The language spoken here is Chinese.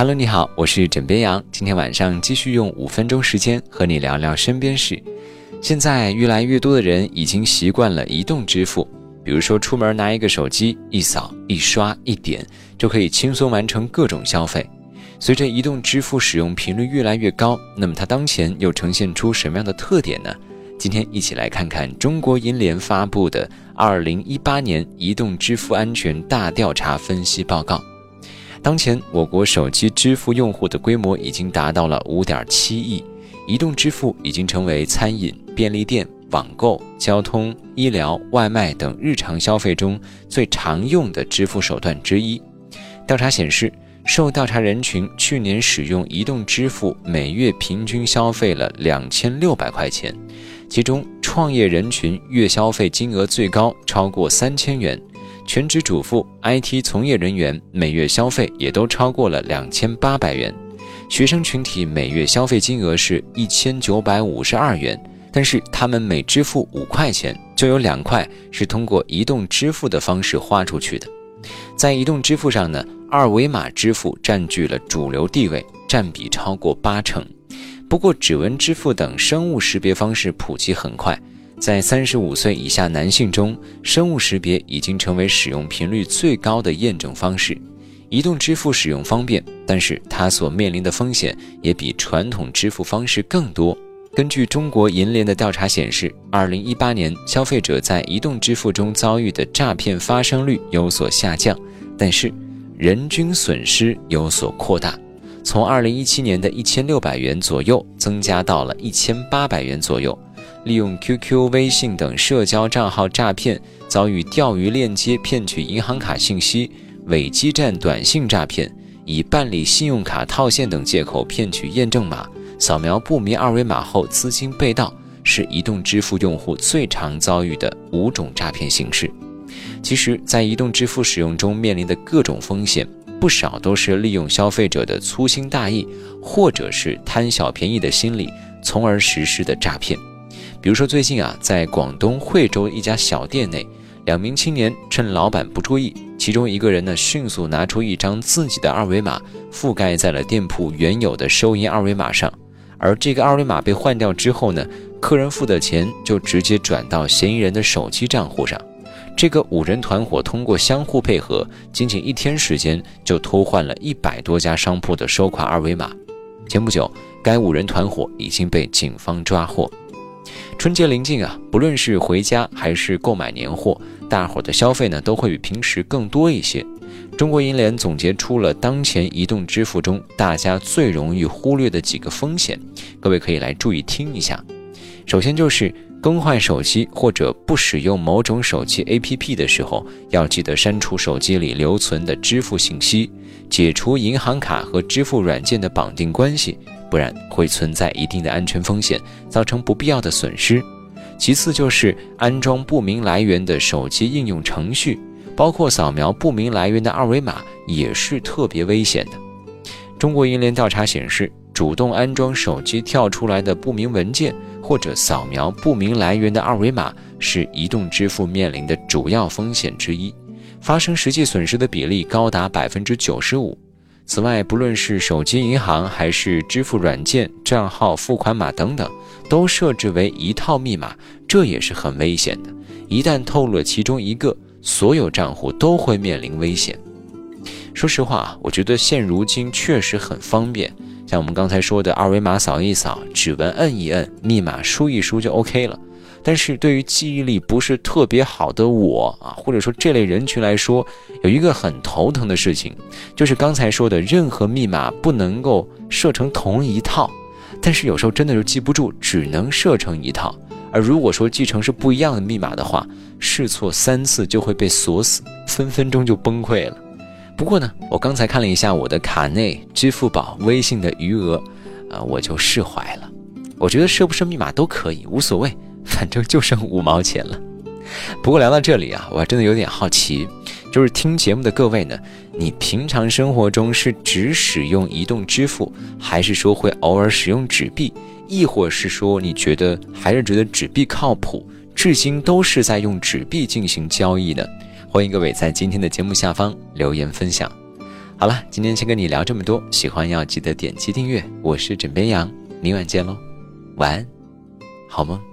Hello，你好，我是枕边羊。今天晚上继续用五分钟时间和你聊聊身边事。现在越来越多的人已经习惯了移动支付，比如说出门拿一个手机，一扫、一刷、一点，就可以轻松完成各种消费。随着移动支付使用频率越来越高，那么它当前又呈现出什么样的特点呢？今天一起来看看中国银联发布的《二零一八年移动支付安全大调查分析报告》。当前，我国手机支付用户的规模已经达到了五点七亿，移动支付已经成为餐饮、便利店、网购、交通、医疗、外卖等日常消费中最常用的支付手段之一。调查显示，受调查人群去年使用移动支付，每月平均消费了两千六百块钱，其中创业人群月消费金额最高，超过三千元。全职主妇、IT 从业人员每月消费也都超过了两千八百元，学生群体每月消费金额是一千九百五十二元，但是他们每支付五块钱，就有两块是通过移动支付的方式花出去的。在移动支付上呢，二维码支付占据了主流地位，占比超过八成。不过，指纹支付等生物识别方式普及很快。在三十五岁以下男性中，生物识别已经成为使用频率最高的验证方式。移动支付使用方便，但是它所面临的风险也比传统支付方式更多。根据中国银联的调查显示，二零一八年消费者在移动支付中遭遇的诈骗发生率有所下降，但是人均损失有所扩大，从二零一七年的一千六百元左右增加到了一千八百元左右。利用 QQ、微信等社交账号诈骗，遭遇钓鱼链接骗取银行卡信息、伪基站短信诈骗，以办理信用卡套现等借口骗取验证码、扫描不明二维码后资金被盗，是移动支付用户最常遭遇的五种诈骗形式。其实，在移动支付使用中面临的各种风险，不少都是利用消费者的粗心大意，或者是贪小便宜的心理，从而实施的诈骗。比如说，最近啊，在广东惠州一家小店内，两名青年趁老板不注意，其中一个人呢，迅速拿出一张自己的二维码，覆盖在了店铺原有的收银二维码上。而这个二维码被换掉之后呢，客人付的钱就直接转到嫌疑人的手机账户上。这个五人团伙通过相互配合，仅仅一天时间就偷换了一百多家商铺的收款二维码。前不久，该五人团伙已经被警方抓获。春节临近啊，不论是回家还是购买年货，大伙的消费呢都会比平时更多一些。中国银联总结出了当前移动支付中大家最容易忽略的几个风险，各位可以来注意听一下。首先就是更换手机或者不使用某种手机 APP 的时候，要记得删除手机里留存的支付信息，解除银行卡和支付软件的绑定关系。不然会存在一定的安全风险，造成不必要的损失。其次就是安装不明来源的手机应用程序，包括扫描不明来源的二维码，也是特别危险的。中国银联调查显示，主动安装手机跳出来的不明文件，或者扫描不明来源的二维码，是移动支付面临的主要风险之一，发生实际损失的比例高达百分之九十五。此外，不论是手机银行还是支付软件、账号、付款码等等，都设置为一套密码，这也是很危险的。一旦透露了其中一个，所有账户都会面临危险。说实话，我觉得现如今确实很方便，像我们刚才说的，二维码扫一扫，指纹摁一摁，密码输一输就 OK 了。但是对于记忆力不是特别好的我啊，或者说这类人群来说，有一个很头疼的事情，就是刚才说的任何密码不能够设成同一套。但是有时候真的就记不住，只能设成一套。而如果说继承是不一样的密码的话，试错三次就会被锁死，分分钟就崩溃了。不过呢，我刚才看了一下我的卡内、支付宝、微信的余额，啊，我就释怀了。我觉得设不设密码都可以，无所谓。反正就剩五毛钱了。不过聊到这里啊，我还真的有点好奇，就是听节目的各位呢，你平常生活中是只使用移动支付，还是说会偶尔使用纸币，亦或是说你觉得还是觉得纸币靠谱，至今都是在用纸币进行交易呢？欢迎各位在今天的节目下方留言分享。好了，今天先跟你聊这么多，喜欢要记得点击订阅。我是枕边羊，明晚见喽，晚安，好梦。